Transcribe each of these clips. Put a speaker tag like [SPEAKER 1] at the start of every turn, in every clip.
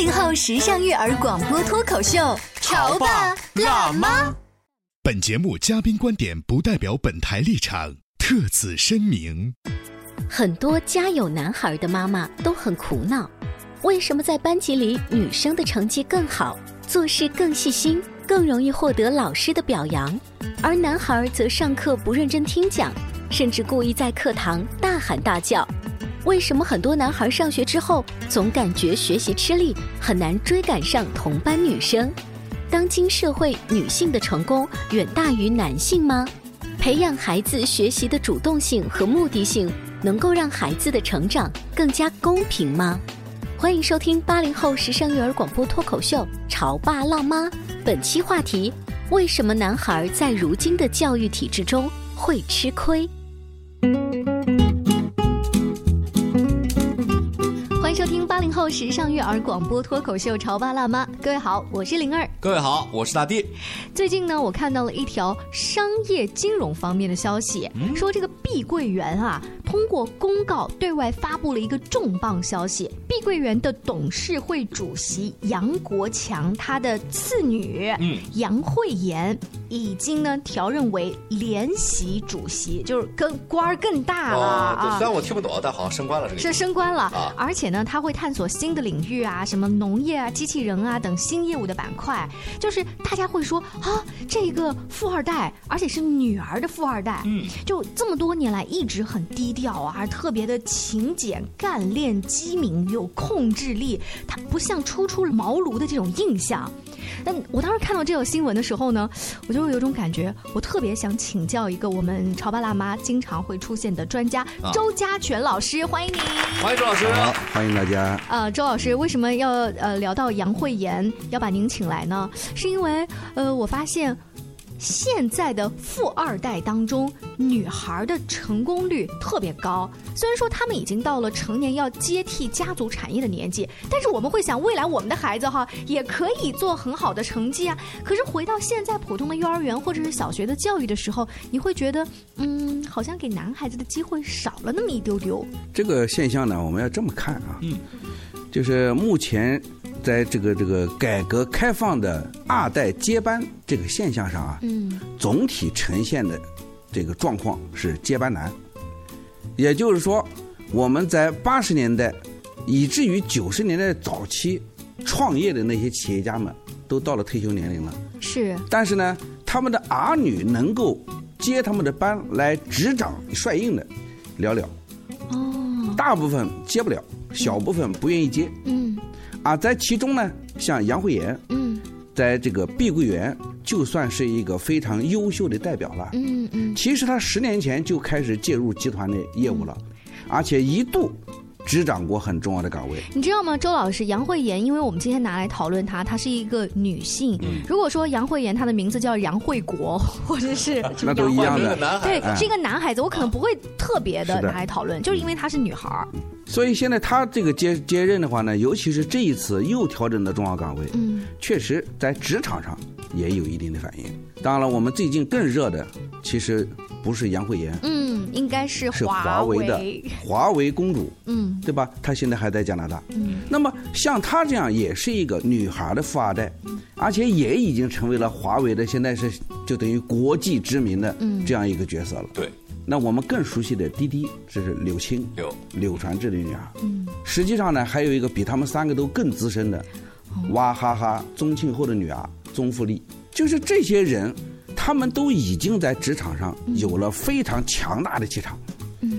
[SPEAKER 1] 八零后时尚育儿广播脱口秀，
[SPEAKER 2] 潮爸辣妈。
[SPEAKER 3] 本节目嘉宾观点不代表本台立场，特此声明。
[SPEAKER 4] 很多家有男孩的妈妈都很苦恼，为什么在班级里女生的成绩更好，做事更细心，更容易获得老师的表扬，而男孩则上课不认真听讲，甚至故意在课堂大喊大叫？为什么很多男孩上学之后总感觉学习吃力，很难追赶上同班女生？当今社会，女性的成功远大于男性吗？培养孩子学习的主动性和目的性，能够让孩子的成长更加公平吗？欢迎收听八零后时尚育儿广播脱口秀《潮爸辣妈》，本期话题：为什么男孩在如今的教育体制中会吃亏？
[SPEAKER 1] 收听八零后时尚育儿广播脱口秀《潮爸辣妈》，各位好，我是灵儿。
[SPEAKER 5] 各位好，我是大地。
[SPEAKER 1] 最近呢，我看到了一条商业金融方面的消息，说这个碧桂园啊，通过公告对外发布了一个重磅消息：碧桂园的董事会主席杨国强，他的次女
[SPEAKER 5] 嗯
[SPEAKER 1] 杨惠妍已经呢调任为联席主席，就是跟官儿更大了
[SPEAKER 5] 哦，对，
[SPEAKER 1] 啊
[SPEAKER 5] 虽。然我听不懂，但好像升官了这个。
[SPEAKER 1] 是升官了，
[SPEAKER 5] 啊
[SPEAKER 1] 而且呢，他会探索新的领域啊，什么农业啊、机器人啊等新业务的板块。就是大家会说啊，这个富二代，而且是女儿的富二代，
[SPEAKER 5] 嗯，
[SPEAKER 1] 就这么多年来一直很低调啊，特别的勤俭、干练、机敏、有控制力，他不像初出茅庐的这种印象。但我当时看到这条新闻的时候呢，我就有种感觉，我特别想请教一个我们潮爸辣妈经常会出现的专家
[SPEAKER 5] 啊
[SPEAKER 1] 周家全老师，欢迎您。
[SPEAKER 5] 欢迎周老师。
[SPEAKER 6] 好，欢迎大家。
[SPEAKER 1] 呃，周老师，为什么要呃聊到杨慧妍要把您请来呢？是因为呃，我发现现在的富二代当中，女孩的成功率特别高。虽然说他们已经到了成年要接替家族产业的年纪，但是我们会想，未来我们的孩子哈也可以做很好的成绩啊。可是回到现在普通的幼儿园或者是小学的教育的时候，你会觉得，嗯，好像给男孩子的机会少了那么一丢丢。
[SPEAKER 6] 这个现象呢，我们要这么看啊，
[SPEAKER 5] 嗯，
[SPEAKER 6] 就是目前在这个这个改革开放的二代接班这个现象上啊，
[SPEAKER 1] 嗯。
[SPEAKER 6] 总体呈现的这个状况是接班难，也就是说，我们在八十年代以至于九十年代早期创业的那些企业家们，都到了退休年龄了。
[SPEAKER 1] 是，
[SPEAKER 6] 但是呢，他们的儿女能够接他们的班来执掌帅印的寥寥，
[SPEAKER 1] 哦，
[SPEAKER 6] 大部分接不了，小部分不愿意接。
[SPEAKER 1] 嗯
[SPEAKER 6] 啊，在其中呢，像杨惠妍，
[SPEAKER 1] 嗯。
[SPEAKER 6] 在这个碧桂园就算是一个非常优秀的代表了。
[SPEAKER 1] 嗯嗯，
[SPEAKER 6] 其实他十年前就开始介入集团的业务了，而且一度执掌过很重要的岗位。
[SPEAKER 1] 你知道吗，周老师，杨慧妍，因为我们今天拿来讨论她，她是一个女性。
[SPEAKER 6] 嗯
[SPEAKER 1] 如果说杨慧妍她的名字叫杨慧国，或者是
[SPEAKER 6] 那都一样的
[SPEAKER 1] 对，
[SPEAKER 6] 哎
[SPEAKER 1] 是一个男孩子，我可能不会特别的拿来讨论，就是因为她是女孩儿。
[SPEAKER 6] 所以现在她这个接接任的话呢，尤其是这一次又调整的重要岗位，
[SPEAKER 1] 嗯
[SPEAKER 6] 确实在职场上也有一定的反应。当然了，我们最近更热的其实不是杨惠妍，
[SPEAKER 1] 嗯，应该是
[SPEAKER 6] 是
[SPEAKER 1] 华
[SPEAKER 6] 华为的华为公主，
[SPEAKER 1] 嗯。
[SPEAKER 6] 对吧？她现在还在加拿大。
[SPEAKER 1] 嗯。
[SPEAKER 6] 那么像她这样也是一个女孩的富二代，而且也已经成为了华为的现在是就等于国际知名的
[SPEAKER 1] 嗯。
[SPEAKER 6] 这样一个角色了。
[SPEAKER 5] 对，
[SPEAKER 6] 那我们更熟悉的滴滴，这是柳青，
[SPEAKER 5] 柳
[SPEAKER 6] 柳传志的女儿。
[SPEAKER 1] 嗯。
[SPEAKER 6] 实际上呢，还有一个比他们三个都更资深的，娃哈哈宗庆后的女儿宗馥莉，就是这些人，他他们都已经在职场上有了非常强大的气场。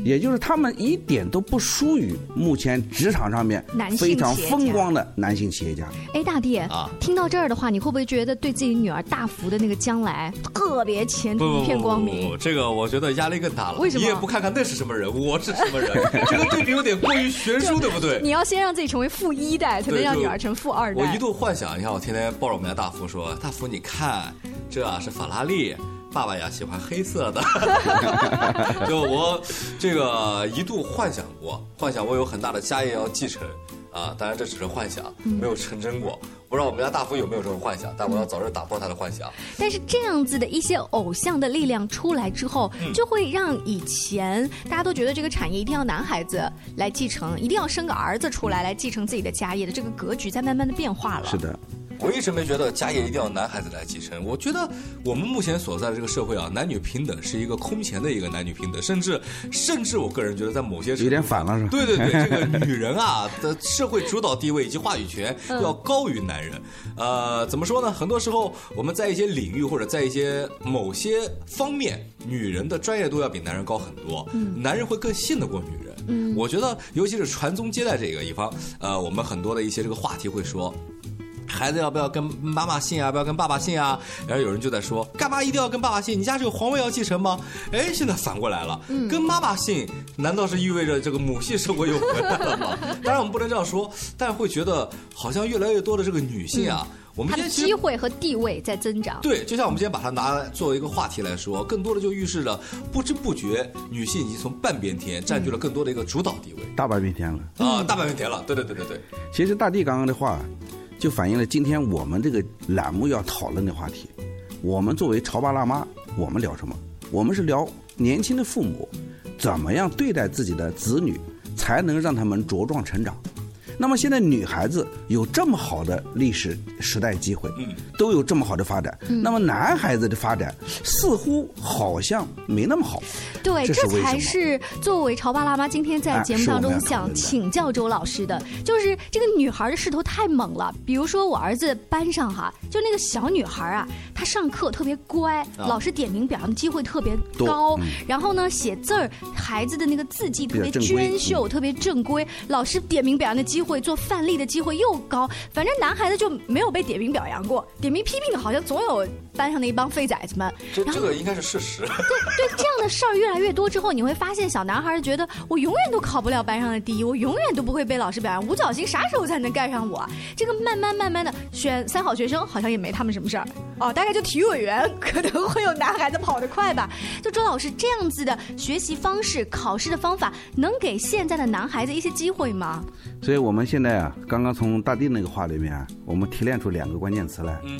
[SPEAKER 6] 也就是他们一点都不输于目前职场上面
[SPEAKER 1] 男性
[SPEAKER 6] 非常风光的男性企业家。
[SPEAKER 1] 哎，大弟
[SPEAKER 5] 啊
[SPEAKER 1] 听到这儿的话，你会不会觉得对自己女儿大福的那个将来特别前途一片光明？
[SPEAKER 5] 不，这个我觉得压力更大了。
[SPEAKER 1] 为什么
[SPEAKER 5] 你也不看看那是什么人，我是什么人，这个对比有点过于悬殊，对不对？
[SPEAKER 1] 你要先让自己成为富一代，才能让女儿成富二代。
[SPEAKER 5] 我一度幻想，一下我天天抱着我们家大福说：“大福，你看，这啊是法拉利。”爸爸呀喜欢黑色的，就我这个一度幻想过，幻想我有很大的家业要继承啊，当然这只是幻想，
[SPEAKER 1] 嗯
[SPEAKER 5] 没有成真过。不知道我们家大福有没有这种幻想，但我要早日打破他的幻想。
[SPEAKER 1] 但是这样子的一些偶像的力量出来之后，
[SPEAKER 5] 嗯
[SPEAKER 1] 就会让以前大家都觉得这个产业一定要男孩子来继承，一定要生个儿子出来来继承自己的家业的这个格局在慢慢的变化了。
[SPEAKER 6] 是的，
[SPEAKER 5] 我一直没觉得家业一定要男孩子来继承。我觉得我们目前所在的这个社会啊，男女平等是一个空前的一个男女平等，甚至甚至我个人觉得在某些
[SPEAKER 6] 有点反了是吧？
[SPEAKER 5] 对对对，这个 女人啊的社会主导地位以及话语权要高于男人。呃，怎么说呢？很多时候我们在一些领域或者在一些某些方面，女人的专业度要比男人高很多，男人会更信得过女人。嗯，我觉得尤其是传宗接代这个一方，呃，我们很多的一些这个话题会说。孩子要不要跟妈妈姓啊？要不要跟爸爸姓啊？然后有人就在说，干嘛一定要跟爸爸姓？你家这个皇位要继承吗？哎，现在反过来了，跟妈妈姓，难道是意味着这个母系社会又回来了吗？当然我们不能这样说，但是会觉得好像越来越多的这个女性啊，我们
[SPEAKER 1] 机会和地位在增长。
[SPEAKER 5] 对，就像我们今天把它拿来作为一个话题来说，更多的就预示着不知不觉女性已经从半边天占据了更多的一个主导地位
[SPEAKER 6] 大半边天了。
[SPEAKER 5] 啊，大半边天了。对对对对对，
[SPEAKER 6] 其实大地刚刚的话，就反映了今天我们这个栏目要讨论的话题。我们作为潮爸辣妈，我们聊什么？我们是聊年轻的父母怎么样对待自己的子女，才能让他们茁壮成长。那么现在女孩子有这么好的历史时代机会，
[SPEAKER 5] 嗯，
[SPEAKER 6] 都有这么好的发展。那么男孩子的发展似乎好像没那么好。
[SPEAKER 1] 对，这才是作为潮爸辣妈今天在
[SPEAKER 6] 哎
[SPEAKER 1] 节目当中想请教周老师的，就是这个女孩的势头太猛了。比如说我儿子班上哈，就那个小女孩啊，她上课特别乖，老师点名表扬的机会特别
[SPEAKER 6] 多
[SPEAKER 1] 高
[SPEAKER 6] 嗯，
[SPEAKER 1] 然后呢写字儿，孩子的那个字迹特别娟秀，特别正规，老师点名表扬的机会、会做范例的机会又高。反正男孩子就没有被点名表扬过，点名批评好像总有班上的一帮废崽子们。
[SPEAKER 5] 这这个应该是事实。
[SPEAKER 1] 对对这样的事儿越来越多之后，你会发现小男孩儿觉得我永远都考不了班上的第一，我永远都不会被老师表扬。五角星啥时候才能盖上我啊？这个慢慢慢慢的选三好学生好像也没他们什么事儿哦，大概就体育委员可能会有男孩子跑得快吧。就周老师这样子的学习方式、考试的方法，能给现在的男孩子一些机会吗？
[SPEAKER 6] 所以我们现在啊，刚刚从大地那个话里面啊，我们提炼出两个关键词来，
[SPEAKER 5] 嗯，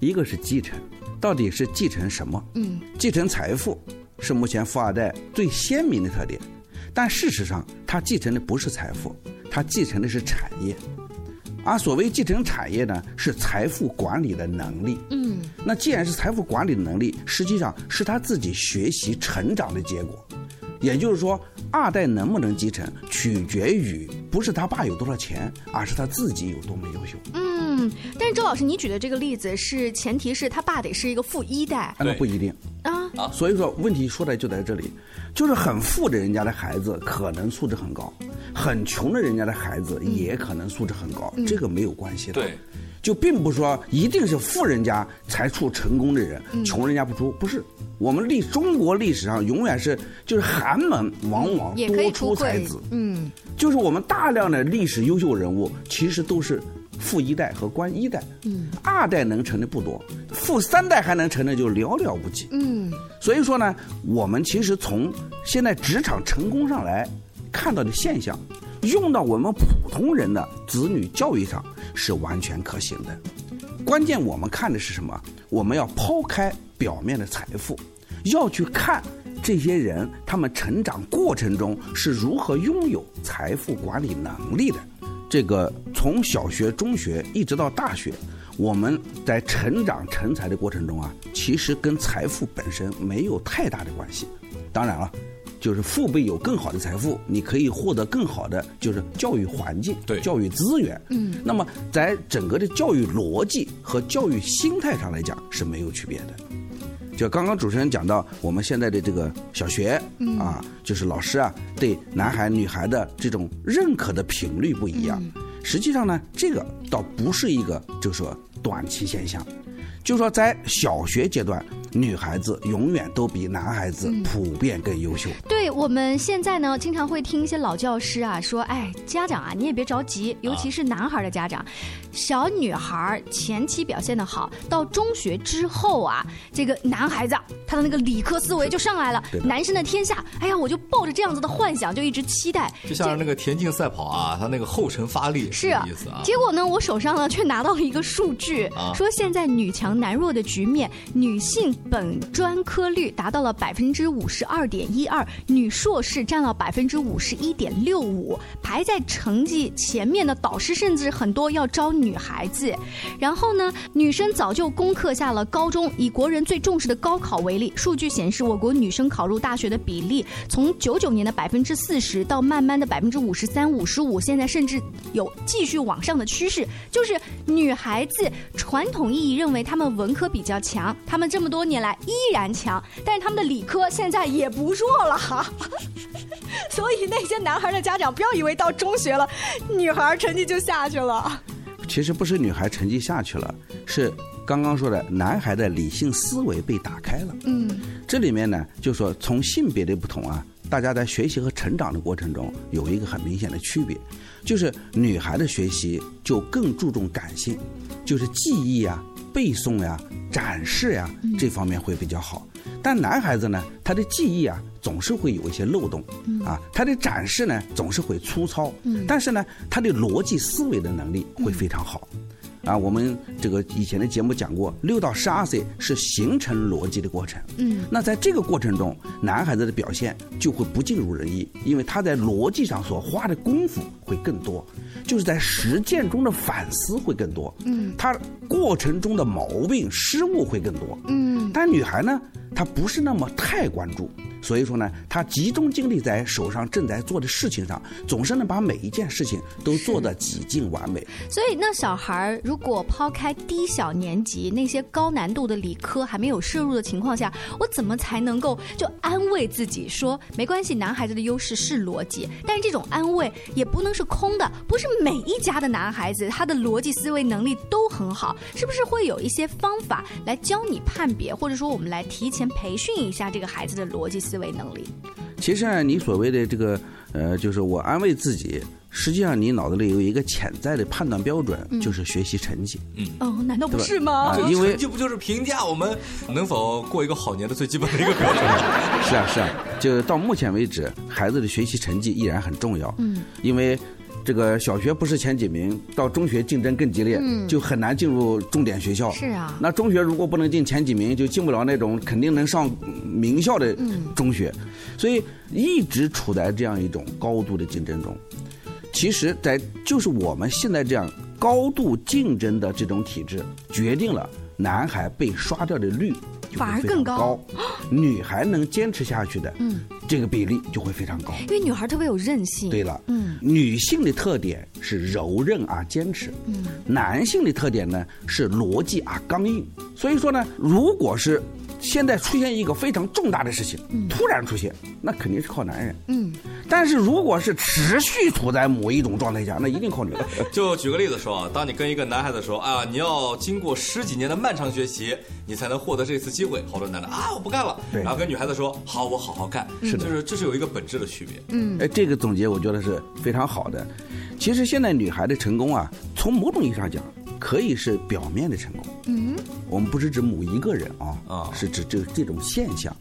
[SPEAKER 6] 一个是继承，到底是继承什么？
[SPEAKER 1] 嗯，
[SPEAKER 6] 继承财富是目前富二代最鲜明的特点，但事实上，他继承的不是财富，他继承的是产业。而所谓继承产业呢，是财富管理的能力。
[SPEAKER 1] 嗯，
[SPEAKER 6] 那既然是财富管理的能力，实际上是他自己学习成长的结果。也就是说，二代能不能继承，取决于不是他爸有多少钱，而是他自己有多么优秀。
[SPEAKER 1] 嗯，但是周老师，你举的这个例子是前提是他爸得是一个富一代
[SPEAKER 6] 那不一定。
[SPEAKER 1] 啊，
[SPEAKER 6] 所以说，问题说的就在这里，就是很富的人家的孩子可能素质很高，很穷的人家的孩子也可能素质很高，这个没有关系的。
[SPEAKER 5] 对，
[SPEAKER 6] 就并不是说一定是富人家才出成功的人，穷人家不出，不是。我们历中国历史上永远是就是寒门往往多出才子，
[SPEAKER 1] 嗯。
[SPEAKER 6] 就是我们大量的历史优秀人物其实都是富一代和官一代，
[SPEAKER 1] 嗯，
[SPEAKER 6] 二代能成的不多，富三代还能成的就寥寥无几。
[SPEAKER 1] 嗯。
[SPEAKER 6] 所以说呢，我们其实从现在职场成功上来看到的现象，用到我们普通人的子女教育上是完全可行的。关键我们看的是什么？我们要抛开表面的财富，要去看这些人他们成长过程中是如何拥有财富管理能力的。这个从小学、中学一直到大学，我们在成长成才的过程中啊，其实跟财富本身没有太大的关系。当然了，就是父辈有更好的财富，你可以获得更好的就是教育环境、
[SPEAKER 5] 对
[SPEAKER 6] 教育资源。
[SPEAKER 1] 嗯，
[SPEAKER 6] 那么在整个的教育逻辑和教育心态上来讲是没有区别的。就刚刚主持人讲到，我们现在的这个小学、啊，就是老师啊，对男孩女孩的这种认可的频率不一样。实际上呢，这个倒不是一个就是说短期现象，就是说在小学阶段，女孩子永远都比男孩子普遍更优秀。
[SPEAKER 1] 对我们现在呢，经常会听一些老教师啊说，哎，家长啊，你也别着急，尤其是男孩的家长，小女孩前期表现的好，到中学之后啊，这个男孩子啊他的那个理科思维就上来了男生的天下，哎呀，我就抱着这样子的幻想，就一直期待。
[SPEAKER 5] 就像是那个田径赛跑啊，他那个后程发力
[SPEAKER 1] 是
[SPEAKER 5] 意思啊。
[SPEAKER 1] 结果呢，我手上呢却拿到了一个数据，
[SPEAKER 5] 啊
[SPEAKER 1] 说现在女强男弱的局面，女性本专科率达到了百分之五十二点一二，女硕士占了百分之五十一点六五，排在成绩前面的导师甚至很多要招女孩子。然后呢，女生早就攻克下了高中，以国人最重视的高考为例，数据显示我国女生考入大学的比例从九九年的百分之四十到慢慢的百分之五十三、五十五，现在甚至有继续往上的趋势。就是女孩子传统意义认为她们文科比较强，她们这么多年来依然强，但是他们的理科现在也不弱了哈。所以那些男孩的家长不要以为到中学了，女孩成绩就下去了。
[SPEAKER 6] 其实不是女孩成绩下去了，是刚刚说的男孩的理性思维被打开了。
[SPEAKER 1] 嗯，
[SPEAKER 6] 这里面呢，就说从性别的不同啊，大家在学习和成长的过程中有一个很明显的区别，就是女孩的学习就更注重感性，就是记忆呀、背诵呀、展示呀这方面会比较好。但男孩子呢，他的记忆啊总是会有一些漏洞，啊，他的展示呢总是会粗糙，但是呢，他的逻辑思维的能力会非常好。啊，我们这个以前的节目讲过，六到十二岁是形成逻辑的过程。
[SPEAKER 1] 嗯，
[SPEAKER 6] 那在这个过程中，男孩子的表现就会不尽如人意，因为他在逻辑上所花的功夫会更多，就是在实践中的反思会更多。嗯，他过程中的毛病失误会更多。
[SPEAKER 1] 嗯，
[SPEAKER 6] 但女孩呢，他不是那么太关注，所以说呢，他集中精力在手上正在做的事情上，总是能把每一件事情都做得几近完美。
[SPEAKER 1] 所以那小孩如果抛开低小年级那些高难度的理科还没有摄入的情况下，我怎么才能够就安慰自己说没关系，男孩子的优势是逻辑，但是这种安慰也不能是空的，不是每一家的男孩子他的逻辑思维能力都很好，是不是会有一些方法来教你判别，或者说我们来提前培训一下这个孩子的逻辑思维能力？
[SPEAKER 6] 其实啊，你所谓的这个呃，就是我安慰自己，实际上你脑子里有一个潜在的判断标准，就是学习成绩。
[SPEAKER 1] 嗯哦，难道不是吗？
[SPEAKER 6] 因为
[SPEAKER 5] 成绩不就是评价我们能否过一个好年的最基本的一个标准吗？
[SPEAKER 6] 是啊，是啊，就到目前为止，孩子的学习成绩依然很重要。嗯，因为这个小学不是前几名，到中学竞争更激烈，就很难进入重点学校。
[SPEAKER 1] 是啊。
[SPEAKER 6] 那中学如果不能进前几名，就进不了那种肯定能上名校的中学，所以一直处在这样一种高度的竞争中。其实，在就是我们现在这样高度竞争的这种体制，决定了男孩被刷掉的率
[SPEAKER 1] 反而更高
[SPEAKER 6] 高，女孩能坚持下去的，
[SPEAKER 1] 嗯，
[SPEAKER 6] 这个比例就会非常高。
[SPEAKER 1] 因为女孩特别有韧性。
[SPEAKER 6] 对了，
[SPEAKER 1] 嗯，
[SPEAKER 6] 女性的特点是柔韧而坚持，嗯，男性的特点呢是逻辑而刚硬。所以说呢，如果是现在出现一个非常重大的事情，突然出现，那肯定是靠男人，
[SPEAKER 1] 嗯，
[SPEAKER 6] 但是如果是持续处在某一种状态下，那一定靠女人。
[SPEAKER 5] 就举个例子说啊，当你跟一个男孩子说啊，你要经过十几年的漫长学习，你才能获得这次机会。好多男的啊，我不干了。
[SPEAKER 6] 对
[SPEAKER 5] 然后跟女孩子说，好，我好好干。
[SPEAKER 6] 是的
[SPEAKER 5] 就是这是有一个本质的区别。
[SPEAKER 1] 嗯
[SPEAKER 6] 哎，这个总结我觉得是非常好的。其实现在女孩的成功啊，从某种意义上讲，可以是表面的成功。
[SPEAKER 1] 嗯，
[SPEAKER 6] 我们不是指某一个人啊，
[SPEAKER 5] 啊
[SPEAKER 6] 是指这这种现象。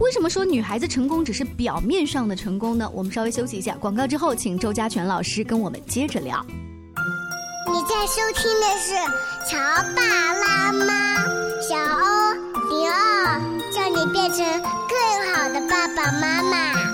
[SPEAKER 1] 为什么说女孩子成功只是表面上的成功呢？我们稍微休息一下，广告之后，请周家全老师跟我们接着聊。
[SPEAKER 7] 你在收听的是《乔爸拉妈》，小欧零二，叫你变成更好的爸爸妈妈。
[SPEAKER 4] 《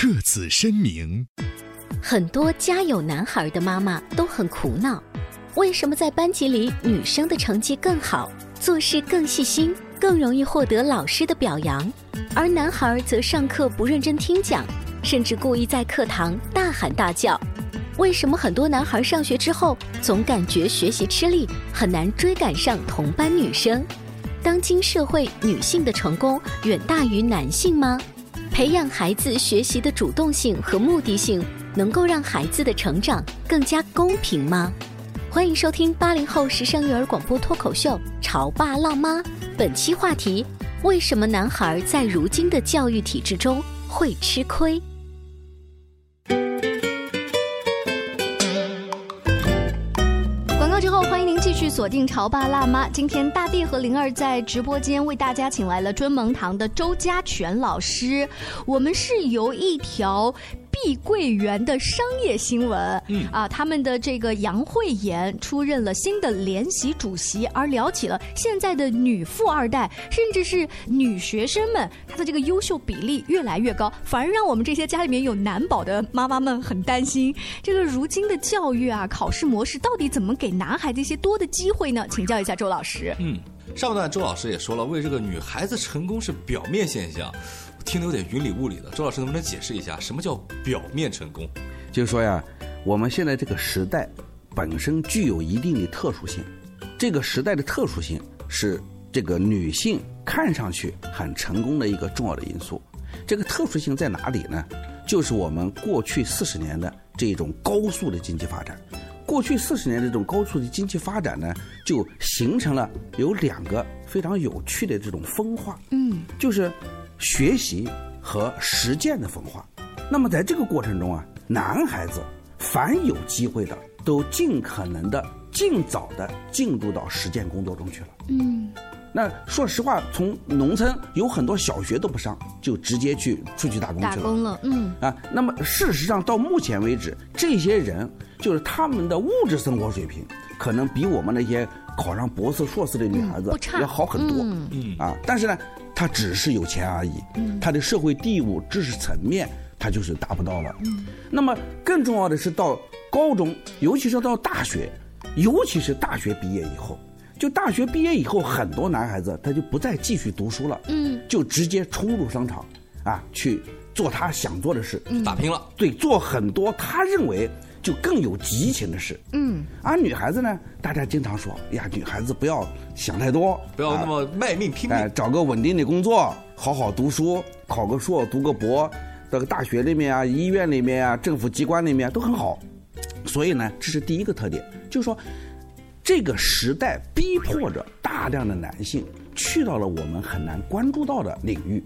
[SPEAKER 3] 特此声明。
[SPEAKER 4] 很多家有男孩的妈妈都很苦恼，为什么在班级里女生的成绩更好，做事更细心，更容易获得老师的表扬，而男孩则上课不认真听讲，甚至故意在课堂大喊大叫？为什么很多男孩上学之后总感觉学习吃力，很难追赶上同班女生？当今社会，女性的成功远大于男性吗？培养孩子学习的主动性和目的性，能够让孩子的成长更加公平吗？欢迎收听八零后时尚育儿广播脱口秀《潮爸辣妈》，本期话题：为什么男孩在如今的教育体制中会吃亏？
[SPEAKER 1] 锁定潮爸辣妈。今天大地和灵儿在直播间为大家请来了尊蒙堂的周家全老师。我们是由一条。碧桂园的商业新闻，嗯啊，他们的这个杨慧妍出任了新的联席主席，而聊起了现在的女富二代，甚至是女学生们，她的这个优秀比例越来越高，反而让我们这些家里面有男宝的妈妈们很担心。这个如今的教育啊，考试模式到底怎么给男孩子一些多的机会呢？请教一下周老师。
[SPEAKER 5] 嗯，上半段周老师也说了，为这个女孩子成功是表面现象。听得有点云里雾里的，周老师能不能解释一下什么叫表面成功？
[SPEAKER 6] 就是说呀，我们现在这个时代本身具有一定的特殊性，这个时代的特殊性是这个女性看上去很成功的一个重要的因素。这个特殊性在哪里呢？就是我们过去四十年的这种高速的经济发展。过去四十年的这种高速的经济发展呢，就形成了有两个非常有趣的这种分化。嗯，就是。学习和实践的分化，那么在这个过程中啊，男孩子凡有机会的，都尽可能的尽早的进入到实践工作中去了。嗯，那说实话，从农村有很多小学都不上，就直接去出去打工去了。
[SPEAKER 1] 打工了，嗯
[SPEAKER 6] 啊，那么事实上到目前为止，这些人就是他们的物质生活水平，可能比我们那些考上博士、硕士的女孩子要好很多。嗯啊，但是呢。他只是有钱而已，他的社会地位、知识层面，他就是达不到了。那么更重要的是，到高中，尤其是到大学，尤其是大学毕业以后，就大学毕业以后，很多男孩子他就不再继续读书了，嗯，就直接冲入商场，啊，去做他想做的事，
[SPEAKER 5] 打拼了。
[SPEAKER 6] 对，做很多他认为。就更有激情的事，嗯，而女孩子呢，大家经常说，呀，女孩子不要想太多，
[SPEAKER 5] 不要那么卖命拼命，
[SPEAKER 6] 找个稳定的工作，好好读书，考个硕，读个博，这个大学里面啊，医院里面啊，政府机关里面都很好。所以呢，这是第一个特点，就是说，这个时代逼迫着大量的男性去到了我们很难关注到的领域，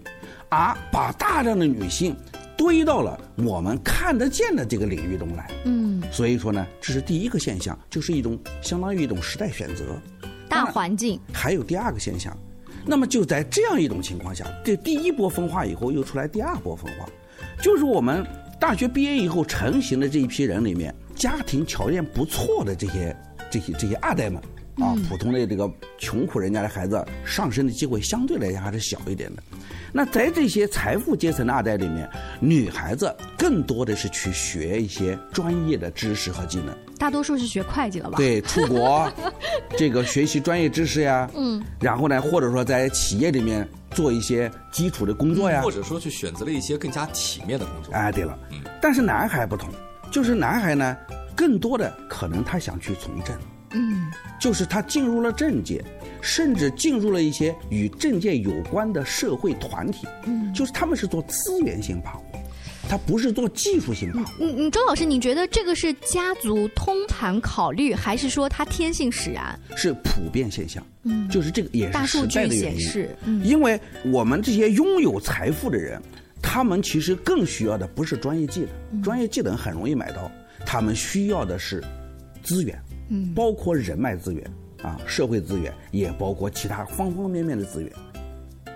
[SPEAKER 6] 而把大量的女性。堆到了我们看得见的这个领域中来，嗯，所以说呢，这是第一个现象，就是一种相当于一种时代选择，
[SPEAKER 1] 大环境。
[SPEAKER 6] 还有第二个现象，那么就在这样一种情况下，这第一波分化以后，又出来第二波分化，就是我们大学毕业以后成型的这一批人里面，家庭条件不错的这些这些这些二代们。啊，普通的这个穷苦人家的孩子上升的机会相对来讲还是小一点的。那在这些财富阶层的二代里面，女孩子更多的是去学一些专业的知识和技能。
[SPEAKER 1] 大多数是学会计了吧？
[SPEAKER 6] 对，出国，这个学习专业知识呀。嗯。然后呢，或者说在企业里面做一些基础的工作呀。
[SPEAKER 5] 或者说去选择了一些更加体面的工作。
[SPEAKER 6] 哎，对了。嗯。但是男孩不同，就是男孩呢，更多的可能他想去从政。嗯，就是他进入了政界，甚至进入了一些与政界有关的社会团体。嗯，就是他们是做资源性把握。他不是做技术性把握。
[SPEAKER 1] 嗯嗯，周老师，你觉得这个是家族通盘考虑，还是说他天性使然？
[SPEAKER 6] 是普遍现象，
[SPEAKER 1] 嗯
[SPEAKER 6] 就是这个也
[SPEAKER 1] 大数
[SPEAKER 6] 是时代
[SPEAKER 1] 据
[SPEAKER 6] 的原因。
[SPEAKER 1] 显示，嗯
[SPEAKER 6] 因为我们这些拥有财富的人，他们其实更需要的不是专业技能，专业技能很容易买到，他们需要的是资源，
[SPEAKER 1] 嗯。
[SPEAKER 6] 包括人脉资源啊，社会资源，也包括其他方方面面的资源。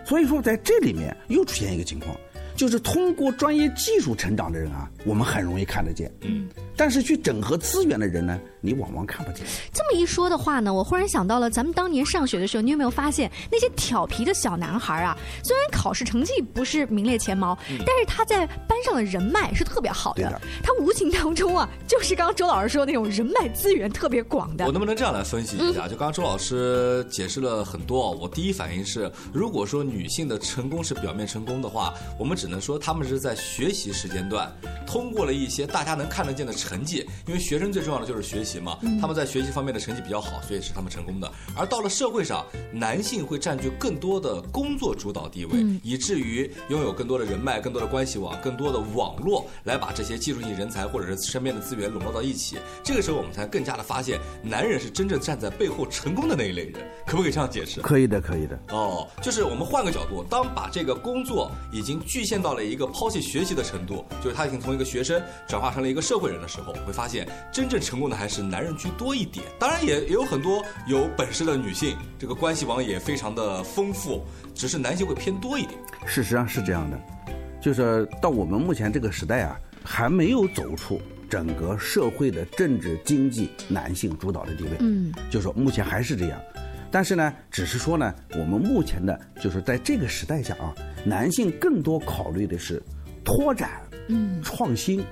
[SPEAKER 6] 所以说，在这里面又出现一个情况，就是通过专业技术成长的人啊，我们很容易看得见，
[SPEAKER 5] 嗯，
[SPEAKER 6] 但是去整合资源的人呢，你往往看不见。
[SPEAKER 1] 这么一说的话呢，我忽然想到了咱们当年上学的时候，你有没有发现那些调皮的小男孩啊？虽然考试成绩不是名列前茅，但是他在班上的人脉是特别好的。
[SPEAKER 6] 的
[SPEAKER 1] 他无形当中啊，就是刚刚周老师说的那种人脉资源特别广的
[SPEAKER 5] 我。能不能这样来分析一下？就刚刚周老师解释了很多哦，我第一反应是，如果说女性的成功是表面成功的话，我们只能说她们是在学习时间段通过了一些大家能看得见的成绩，因为学生最重要的就是学习嘛，他们在学习方面的成绩比较好，所以是他们成功的。而到了社会上，男性会占据更多的工作主导地位，以至于拥有更多的人脉、更多的关系网、更多的网络，来把这些技术性人才或者是身边的资源笼络到一起。这个时候，我们才更加的发现，男人是真正站在背后成功的那一类人。可不可以这样解释？
[SPEAKER 6] 可以的，可以的。
[SPEAKER 5] 哦，就是我们换个角度，当把这个工作已经局限到了一个抛弃学习的程度，就是他已经从一个学生转化成了一个社会人的时候，会发现真正成功的还是男人居多一点。当然也也有很多有本事的女性，这个关系网也非常的丰富，只是男性会偏多一点。
[SPEAKER 6] 事实上是这样的，就是到我们目前这个时代啊，还没有走出整个社会的政治经济男性主导的地位。
[SPEAKER 1] 嗯，
[SPEAKER 6] 就说目前还是这样，但是呢，只是说呢，我们目前的就是在这个时代下啊，男性更多考虑的是拓展、
[SPEAKER 1] 嗯
[SPEAKER 6] 创新，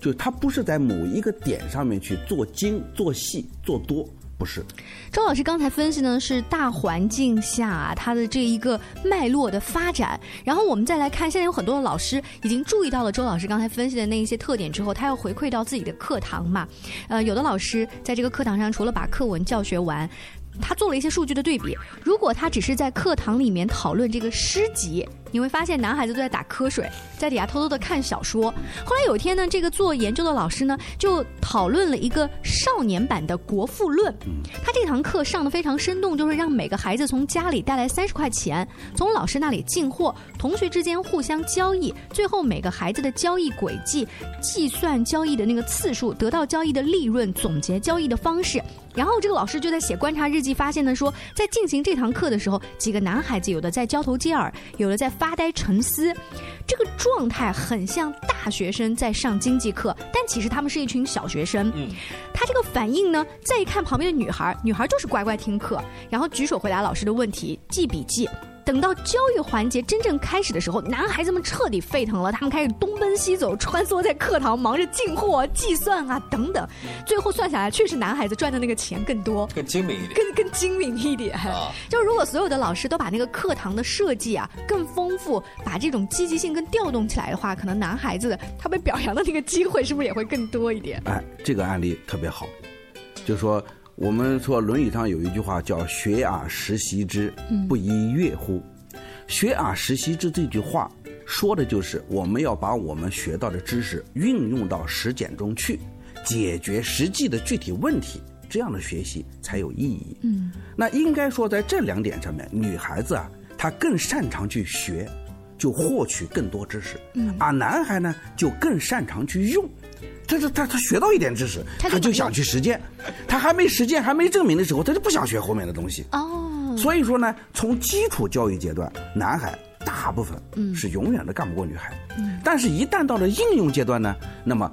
[SPEAKER 6] 就他不是在某一个点上面去做精、做细、做多，不是。
[SPEAKER 1] 周老师刚才分析呢是大环境下、啊、它的这一个脉络的发展，然后我们再来看，现在有很多的老师已经注意到了周老师刚才分析的那一些特点之后，他要回馈到自己的课堂嘛。呃，有的老师在这个课堂上除了把课文教学完。他做了一些数据的对比，如果他只是在课堂里面讨论这个诗集，你会发现男孩子都在打瞌睡，在底下偷偷的看小说。后来有一天呢，这个做研究的老师呢就讨论了一个少年版的《国富论》。他这堂课上的非常生动，就是让每个孩子从家里带来三十块钱，从老师那里进货，同学之间互相交易，最后每个孩子的交易轨迹，计算交易的那个次数，得到交易的利润，总结交易的方式。然后这个老师就在写观察日记，发现呢说，在进行这堂课的时候，几个男孩子有的在交头接耳，有的在发呆沉思，这个状态很像大学生在上经济课，但其实他们是一群小学生。
[SPEAKER 5] 嗯，
[SPEAKER 1] 他这个反应呢，再一看旁边的女孩，女孩就是乖乖听课，然后举手回答老师的问题，记笔记。等到交易环节真正开始的时候，男孩子们彻底沸腾了，他们开始东奔西走，穿梭在课堂，忙着进货、计算啊等等。最后算下来，确实男孩子赚的那个钱更多，
[SPEAKER 5] 更精明一点。
[SPEAKER 1] 更更精明一点。
[SPEAKER 5] 啊
[SPEAKER 1] 就如果所有的老师都把那个课堂的设计啊更丰富，把这种积极性更调动起来的话，可能男孩子他被表扬的那个机会是不是也会更多一点？
[SPEAKER 6] 哎，这个案例特别好，就说我们说《论语》上有一句话叫“学而时习之，不亦说乎”。学而时习之这句话说的就是我们要把我们学到的知识运用到实践中去，解决实际的具体问题，这样的学习才有意义。
[SPEAKER 1] 嗯，
[SPEAKER 6] 那应该说在这两点上面，女孩子啊，她更擅长去学，就获取更多知识。
[SPEAKER 1] 嗯
[SPEAKER 6] 而男孩呢，就更擅长去用。他是他他学到一点知识，
[SPEAKER 1] 他就
[SPEAKER 6] 想去实践，他还没实践还没证明的时候，他就不想学后面的东西。
[SPEAKER 1] 哦，
[SPEAKER 6] 所以说呢，从基础教育阶段，男孩大部分
[SPEAKER 1] 嗯
[SPEAKER 6] 是永远都干不过女孩。
[SPEAKER 1] 嗯
[SPEAKER 6] 但是，一旦到了应用阶段呢，那么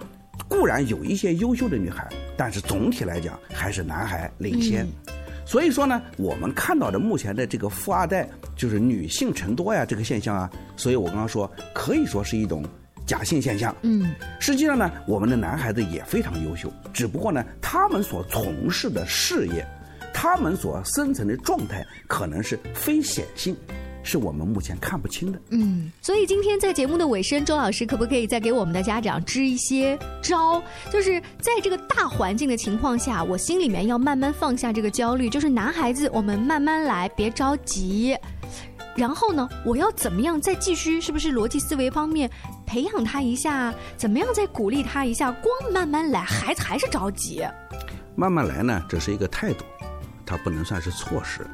[SPEAKER 6] 固然有一些优秀的女孩，但是总体来讲还是男孩领先。
[SPEAKER 1] 嗯
[SPEAKER 6] 所以说呢，我们看到的目前的这个富二代，就是女性成多呀这个现象啊，所以我刚刚说可以说是一种假性现象。
[SPEAKER 1] 嗯
[SPEAKER 6] 实际上呢，我们的男孩子也非常优秀，只不过呢，他们所从事的事业，他们所生存的状态可能是非显性，是我们目前看不清的。
[SPEAKER 1] 嗯，所以今天在节目的尾声，周老师可不可以再给我们的家长支一些招？就是在这个大环境的情况下，我心里面要慢慢放下这个焦虑。就是男孩子，我们慢慢来，别着急。然后呢，我要怎么样再继续？是不是逻辑思维方面培养他一下？怎么样再鼓励他一下？光慢慢来，孩子还是着急。
[SPEAKER 6] 慢慢来呢，这是一个态度，它不能算是措施。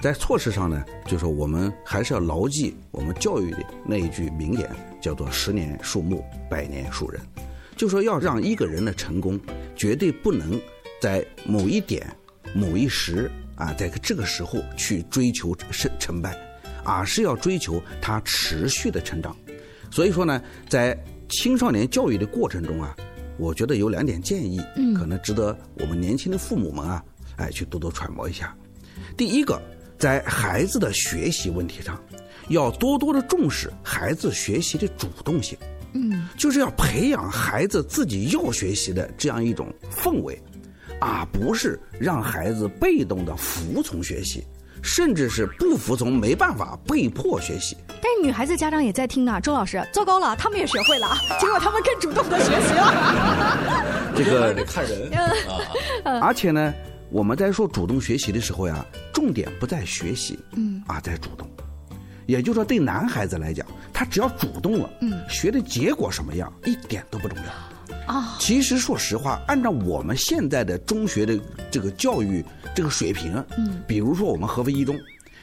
[SPEAKER 6] 在措施上呢，就说我们还是要牢记我们教育的那一句名言，叫做“十年树木，百年树人”。就说要让一个人的成功，绝对不能在某一点、某一时啊，在这个时候去追求成成败，而是要追求他持续的成长。所以说呢，在青少年教育的过程中啊，我觉得有两点建议，
[SPEAKER 1] 嗯
[SPEAKER 6] 可能值得我们年轻的父母们啊，哎，去多多揣摩一下。第一个，在孩子的学习问题上，要多多的重视孩子学习的主动性。
[SPEAKER 1] 嗯，
[SPEAKER 6] 就是要培养孩子自己要学习的这样一种氛围，而不是让孩子被动的服从学习，甚至是不服从没办法被迫学习。
[SPEAKER 1] 但是女孩子家长也在听呢，周老师，糟糕了，他们也学会了，结果他们更主动的学习了。
[SPEAKER 6] 这个
[SPEAKER 5] 得看人
[SPEAKER 1] 啊
[SPEAKER 6] 而且呢，我们在说主动学习的时候呀，重点不在学习，
[SPEAKER 1] 嗯
[SPEAKER 6] 啊，在主动。也就是说，对男孩子来讲，他只要主动了，
[SPEAKER 1] 嗯
[SPEAKER 6] 学的结果什么样一点都不重要。
[SPEAKER 1] 啊，
[SPEAKER 6] 其实说实话，按照我们现在的中学的这个教育这个水平，
[SPEAKER 1] 嗯，
[SPEAKER 6] 比如说我们合肥一中，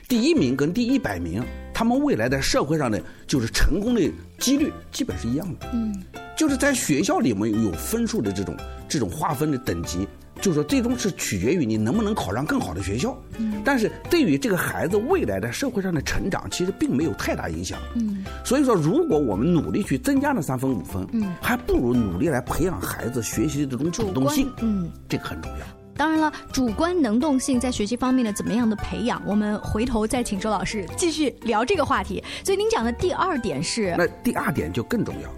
[SPEAKER 6] 第一名跟第一百名，他们未来在社会上的就是成功的几率基本是一样的。
[SPEAKER 1] 嗯，
[SPEAKER 6] 就是在学校里面有分数的这种这种划分的等级，就是说最终是取决于你能不能考上更好的学校。
[SPEAKER 1] 嗯
[SPEAKER 6] 但是对于这个孩子未来的社会上的成长，其实并没有太大影响。
[SPEAKER 1] 嗯
[SPEAKER 6] 所以说，如果我们努力去增加那三分五分，
[SPEAKER 1] 嗯
[SPEAKER 6] 还不如努力来培养孩子学习的这种主动性，
[SPEAKER 1] 嗯。
[SPEAKER 6] 这个很重要。
[SPEAKER 1] 当然了，主观能动性在学习方面的怎么样的培养，我们回头再请周老师继续聊这个话题。所以您讲的第二点是，
[SPEAKER 6] 那第二点就更重要，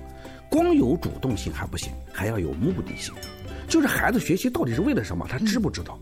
[SPEAKER 6] 光有主动性还不行，还要有目的性。就是孩子学习到底是为了什么，他知不知道？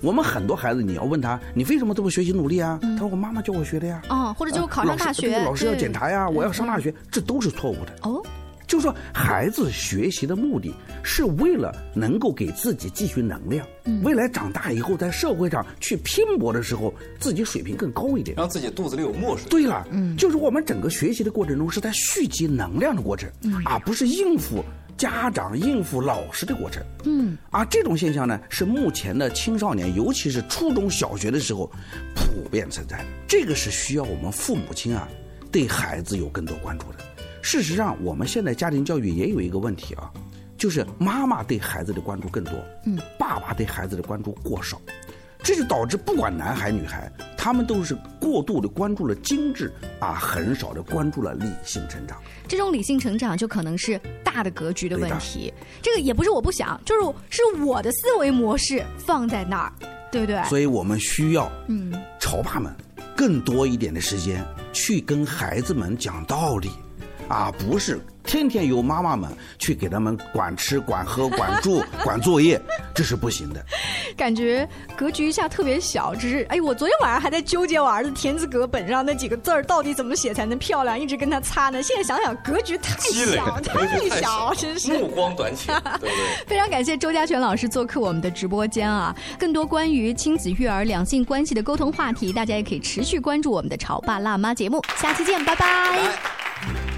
[SPEAKER 6] 我们很多孩子，你要问他，你为什么这么学习努力啊？他说我妈妈教我学的呀。
[SPEAKER 1] 哦，或者就考上大学，
[SPEAKER 6] 老师老师要检查呀，我要上大学，这都是错误的。
[SPEAKER 1] 哦，
[SPEAKER 6] 就是说，孩子学习的目的是为了能够给自己积蓄能量，
[SPEAKER 1] 嗯
[SPEAKER 6] 未来长大以后在社会上去拼搏的时候，自己水平更高一点，
[SPEAKER 5] 让自己肚子里有墨水。
[SPEAKER 6] 对了，嗯，就是我们整个学习的过程中是在蓄积能量的过程，
[SPEAKER 1] 嗯
[SPEAKER 6] 而不是应付家长、应付老师的过程。
[SPEAKER 1] 嗯，
[SPEAKER 6] 而这种现象呢，是目前的青少年，尤其是初中小学的时候普遍存在的。这个是需要我们父母亲啊，对孩子有更多关注的。事实上，我们现在家庭教育也有一个问题啊，就是妈妈对孩子的关注更多，
[SPEAKER 1] 嗯，
[SPEAKER 6] 爸爸对孩子的关注过少。这就导致不管男孩女孩，他们都是过度的关注了精致，啊很少的关注了理性成长。
[SPEAKER 1] 这种理性成长就可能是大的格局的问题。这个也不是我不想，就是是我的思维模式放在那儿，对不对？
[SPEAKER 6] 所以我们需要
[SPEAKER 1] 嗯，
[SPEAKER 6] 潮爸们更多一点的时间去跟孩子们讲道理，啊，不是天天由妈妈们去给他们管吃、管喝、管住、管作业，这是不行的。
[SPEAKER 1] 感觉格局一下特别小，只是哎，我昨天晚上还在纠结我儿子田字格本上那几个字儿到底怎么写才能漂亮，一直跟他擦呢。现在想想，格局太小，
[SPEAKER 5] 太
[SPEAKER 1] 小，
[SPEAKER 5] 小
[SPEAKER 1] 真是
[SPEAKER 5] 目光短浅，对不对？
[SPEAKER 1] 非常感谢周家全老师做客我们的直播间啊！更多关于亲子育儿、两性关系的沟通话题，大家也可以持续关注我们的《潮爸辣妈》节目。下期见，拜拜。